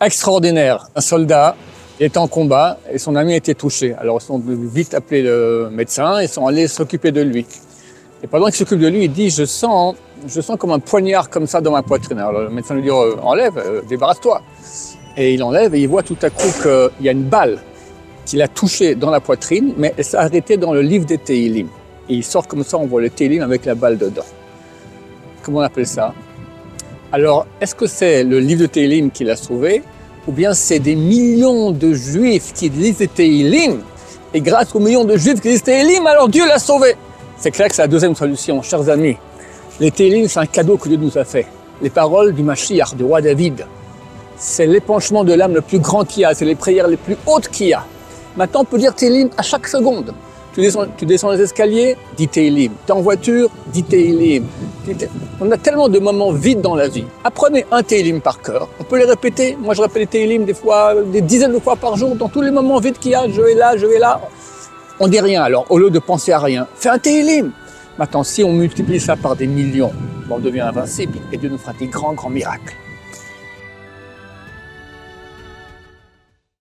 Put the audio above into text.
extraordinaire. Un soldat était en combat et son ami a été touché. Alors ils sont vite appelé le médecin et sont allés s'occuper de lui. Et pendant qu'il s'occupe de lui, il dit, je sens, je sens comme un poignard comme ça dans ma poitrine. Alors le médecin lui dit, oh, enlève, euh, débarrasse-toi. Et il enlève et il voit tout à coup qu'il y a une balle qui l'a touché dans la poitrine, mais elle s'est arrêtée dans le livre des Teilim. Et il sort comme ça, on voit le Teilim avec la balle dedans. Comment on appelle ça? Alors, est-ce que c'est le livre de Teilim qui l'a sauvé ou bien c'est des millions de juifs qui lisent Teilim, et grâce aux millions de juifs qui lisent Teilim, alors Dieu l'a sauvé. C'est clair que c'est la deuxième solution, chers amis. Les Teilim, c'est un cadeau que Dieu nous a fait. Les paroles du Mashiach, du roi David, c'est l'épanchement de l'âme le plus grand qu'il y a, c'est les prières les plus hautes qu'il y a. Maintenant, on peut dire Teilim à chaque seconde. Tu descends, tu descends les escaliers, dis Teilim. Tu es en voiture, dis Teilim. On a tellement de moments vides dans la vie. Apprenez un Teilim par cœur. On peut les répéter. Moi, je répète les Teilim des fois, des dizaines de fois par jour, dans tous les moments vides qu'il y a. Je vais là, je vais là. On dit rien. Alors, au lieu de penser à rien, fais un Teilim. Maintenant, si on multiplie ça par des millions, on devient invincible et Dieu nous fera des grands, grands miracles.